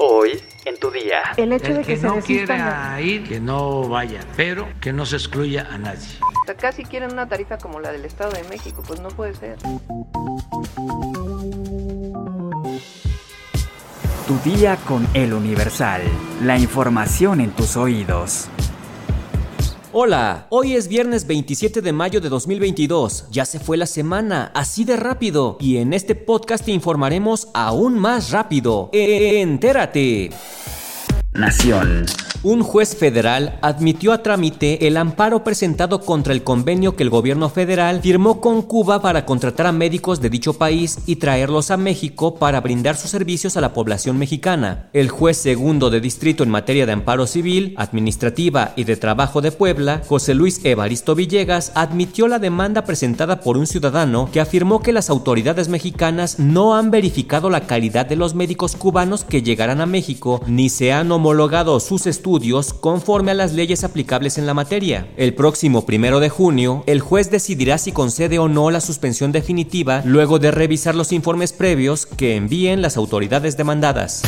Hoy en tu día. El hecho de que, que se no quiera ir, que no vaya, pero que no se excluya a nadie. O sea, casi quieren una tarifa como la del Estado de México, pues no puede ser. Tu día con El Universal. La información en tus oídos. Hola, hoy es viernes 27 de mayo de 2022. Ya se fue la semana, así de rápido. Y en este podcast te informaremos aún más rápido. Entérate. Nación. Un juez federal admitió a trámite el amparo presentado contra el convenio que el gobierno federal firmó con Cuba para contratar a médicos de dicho país y traerlos a México para brindar sus servicios a la población mexicana. El juez segundo de distrito en materia de amparo civil, administrativa y de trabajo de Puebla, José Luis Evaristo Villegas, admitió la demanda presentada por un ciudadano que afirmó que las autoridades mexicanas no han verificado la calidad de los médicos cubanos que llegarán a México ni se han homologado sus estudios conforme a las leyes aplicables en la materia. El próximo primero de junio, el juez decidirá si concede o no la suspensión definitiva luego de revisar los informes previos que envíen las autoridades demandadas.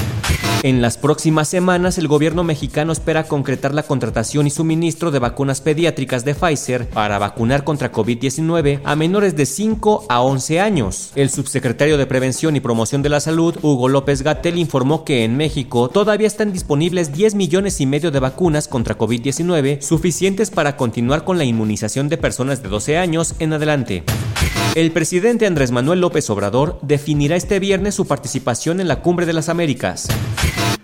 En las próximas semanas, el gobierno mexicano espera concretar la contratación y suministro de vacunas pediátricas de Pfizer para vacunar contra COVID-19 a menores de 5 a 11 años. El subsecretario de Prevención y Promoción de la Salud, Hugo López Gatel, informó que en México todavía están disponibles 10 millones y medio de vacunas contra COVID-19 suficientes para continuar con la inmunización de personas de 12 años en adelante. El presidente Andrés Manuel López Obrador definirá este viernes su participación en la Cumbre de las Américas.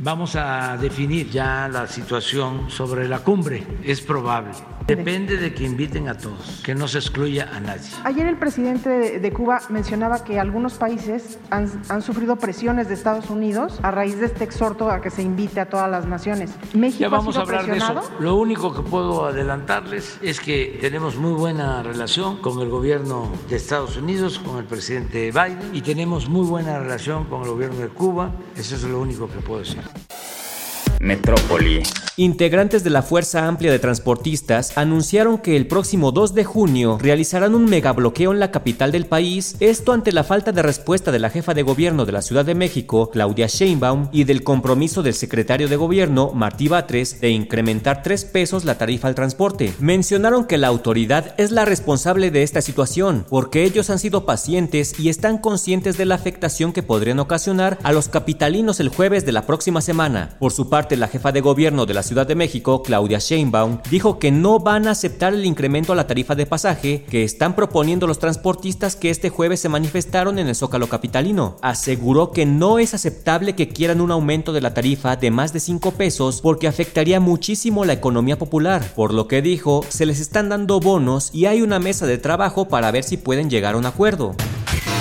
Vamos a definir ya la situación sobre la cumbre. Es probable. Depende de que inviten a todos, que no se excluya a nadie. Ayer el presidente de, Cuba mencionaba que algunos países han, han, sufrido presiones de Estados Unidos a raíz de este exhorto a que se invite a todas las naciones. ¿México ya vamos ha a hablar presionado? de eso. Lo único que puedo adelantarles es que tenemos muy buena relación con el gobierno de Estados Unidos, con el presidente Biden, y tenemos muy buena relación con el gobierno de Cuba. Eso es lo único que puedo decir. Metrópoli. Integrantes de la Fuerza Amplia de Transportistas anunciaron que el próximo 2 de junio realizarán un megabloqueo en la capital del país, esto ante la falta de respuesta de la jefa de gobierno de la Ciudad de México, Claudia Sheinbaum, y del compromiso del secretario de gobierno, Martí Batres, de incrementar 3 pesos la tarifa al transporte. Mencionaron que la autoridad es la responsable de esta situación, porque ellos han sido pacientes y están conscientes de la afectación que podrían ocasionar a los capitalinos el jueves de la próxima semana. Por su parte, la jefa de gobierno de la Ciudad de México, Claudia Sheinbaum, dijo que no van a aceptar el incremento a la tarifa de pasaje que están proponiendo los transportistas que este jueves se manifestaron en el Zócalo capitalino. Aseguró que no es aceptable que quieran un aumento de la tarifa de más de 5 pesos porque afectaría muchísimo la economía popular, por lo que dijo, se les están dando bonos y hay una mesa de trabajo para ver si pueden llegar a un acuerdo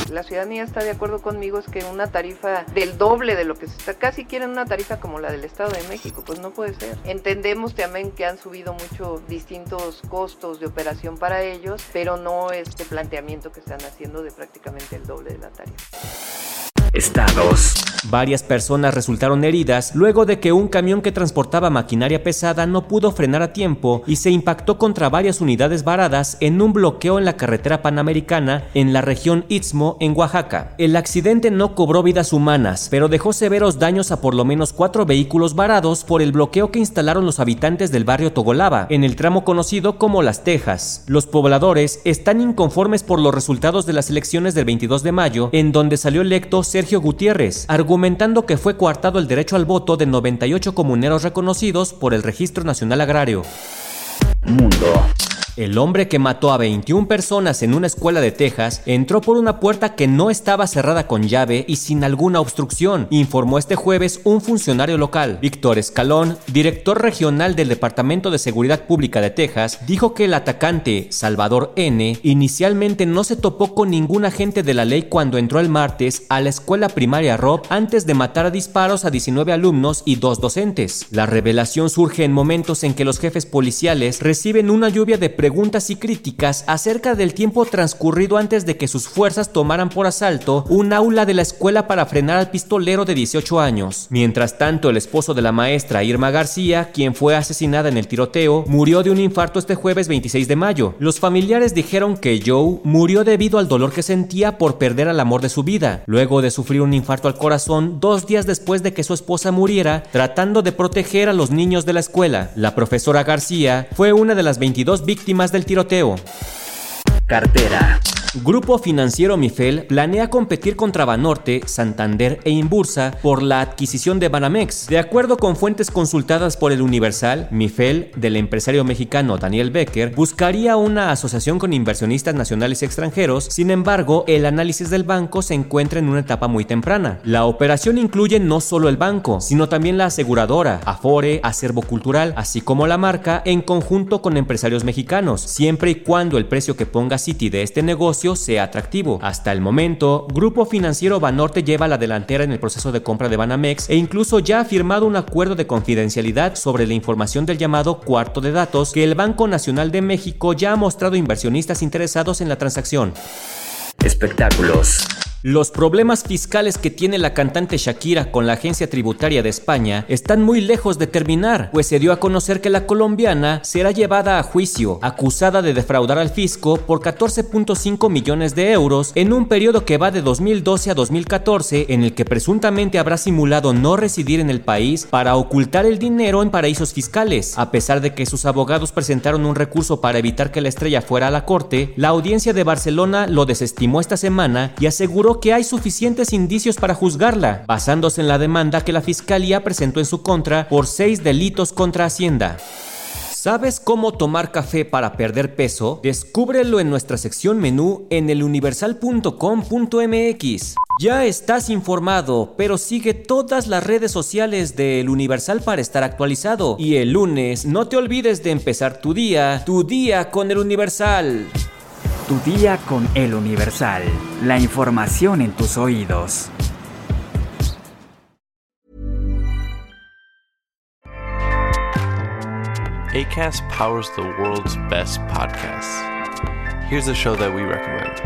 la ciudadanía está de acuerdo conmigo es que una tarifa del doble de lo que se está, casi quieren una tarifa como la del Estado de México, pues no puede ser. Entendemos también que han subido mucho distintos costos de operación para ellos, pero no este planteamiento que están haciendo de prácticamente el doble de la tarifa. Estados. Varias personas resultaron heridas luego de que un camión que transportaba maquinaria pesada no pudo frenar a tiempo y se impactó contra varias unidades varadas en un bloqueo en la carretera panamericana en la región Istmo, en Oaxaca. El accidente no cobró vidas humanas, pero dejó severos daños a por lo menos cuatro vehículos varados por el bloqueo que instalaron los habitantes del barrio Togolava, en el tramo conocido como Las Tejas. Los pobladores están inconformes por los resultados de las elecciones del 22 de mayo, en donde salió electo Sergio Gutiérrez, argumentando que fue coartado el derecho al voto de 98 comuneros reconocidos por el Registro Nacional Agrario. El hombre que mató a 21 personas en una escuela de Texas entró por una puerta que no estaba cerrada con llave y sin alguna obstrucción, informó este jueves un funcionario local. Víctor Escalón, director regional del Departamento de Seguridad Pública de Texas, dijo que el atacante, Salvador N., inicialmente no se topó con ningún agente de la ley cuando entró el martes a la escuela primaria Rob antes de matar a disparos a 19 alumnos y dos docentes. La revelación surge en momentos en que los jefes policiales reciben una lluvia de preguntas y críticas acerca del tiempo transcurrido antes de que sus fuerzas tomaran por asalto un aula de la escuela para frenar al pistolero de 18 años. Mientras tanto, el esposo de la maestra Irma García, quien fue asesinada en el tiroteo, murió de un infarto este jueves 26 de mayo. Los familiares dijeron que Joe murió debido al dolor que sentía por perder al amor de su vida, luego de sufrir un infarto al corazón dos días después de que su esposa muriera, tratando de proteger a los niños de la escuela. La profesora García fue una de las 22 víctimas del tiroteo. Cartera. Grupo Financiero Mifel planea competir contra Banorte, Santander e Imbursa por la adquisición de Banamex. De acuerdo con fuentes consultadas por el Universal, Mifel, del empresario mexicano Daniel Becker, buscaría una asociación con inversionistas nacionales y extranjeros. Sin embargo, el análisis del banco se encuentra en una etapa muy temprana. La operación incluye no solo el banco, sino también la aseguradora, Afore, Acervo Cultural, así como la marca en conjunto con empresarios mexicanos, siempre y cuando el precio que ponga Citi de este negocio sea atractivo. Hasta el momento, Grupo Financiero Banorte lleva la delantera en el proceso de compra de Banamex e incluso ya ha firmado un acuerdo de confidencialidad sobre la información del llamado cuarto de datos que el Banco Nacional de México ya ha mostrado inversionistas interesados en la transacción. Espectáculos. Los problemas fiscales que tiene la cantante Shakira con la agencia tributaria de España están muy lejos de terminar, pues se dio a conocer que la colombiana será llevada a juicio, acusada de defraudar al fisco por 14.5 millones de euros en un periodo que va de 2012 a 2014 en el que presuntamente habrá simulado no residir en el país para ocultar el dinero en paraísos fiscales. A pesar de que sus abogados presentaron un recurso para evitar que la estrella fuera a la corte, la audiencia de Barcelona lo desestimó esta semana y aseguró que hay suficientes indicios para juzgarla, basándose en la demanda que la Fiscalía presentó en su contra por seis delitos contra Hacienda. ¿Sabes cómo tomar café para perder peso? Descúbrelo en nuestra sección menú en eluniversal.com.mx. Ya estás informado, pero sigue todas las redes sociales de El Universal para estar actualizado. Y el lunes no te olvides de empezar tu día, tu día con El Universal. Tu día con El Universal. La información en tus oídos. ACAST powers the world's best podcasts. Here's a show that we recommend.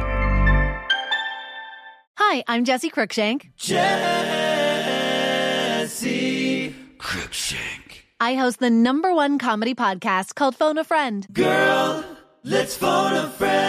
Hi, I'm Jesse Cruikshank. Jesse Cruikshank. I host the number one comedy podcast called Phone a Friend. Girl. Let's phone a friend.